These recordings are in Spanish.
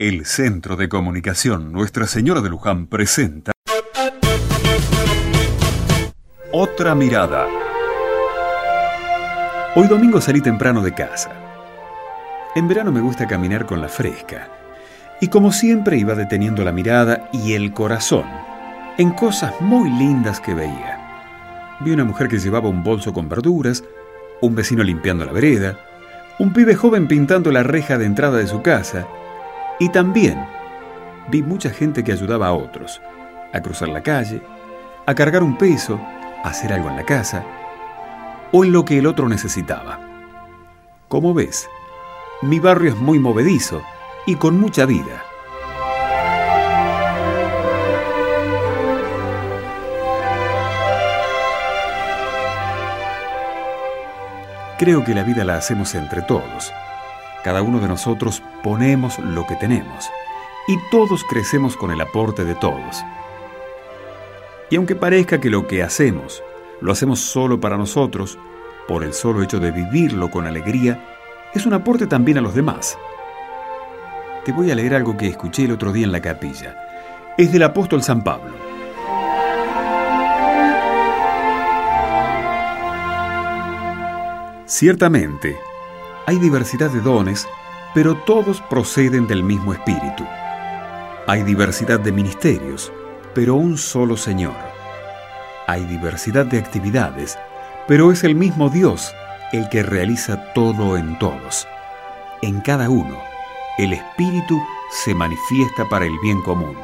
El Centro de Comunicación Nuestra Señora de Luján presenta Otra Mirada. Hoy domingo salí temprano de casa. En verano me gusta caminar con la fresca. Y como siempre iba deteniendo la mirada y el corazón en cosas muy lindas que veía. Vi una mujer que llevaba un bolso con verduras, un vecino limpiando la vereda, un pibe joven pintando la reja de entrada de su casa, y también vi mucha gente que ayudaba a otros, a cruzar la calle, a cargar un peso, a hacer algo en la casa, o en lo que el otro necesitaba. Como ves, mi barrio es muy movedizo y con mucha vida. Creo que la vida la hacemos entre todos cada uno de nosotros ponemos lo que tenemos y todos crecemos con el aporte de todos. Y aunque parezca que lo que hacemos lo hacemos solo para nosotros, por el solo hecho de vivirlo con alegría, es un aporte también a los demás. Te voy a leer algo que escuché el otro día en la capilla. Es del apóstol San Pablo. Ciertamente, hay diversidad de dones, pero todos proceden del mismo espíritu. Hay diversidad de ministerios, pero un solo Señor. Hay diversidad de actividades, pero es el mismo Dios el que realiza todo en todos. En cada uno, el Espíritu se manifiesta para el bien común.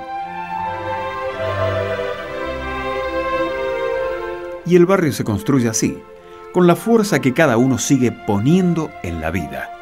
Y el barrio se construye así con la fuerza que cada uno sigue poniendo en la vida.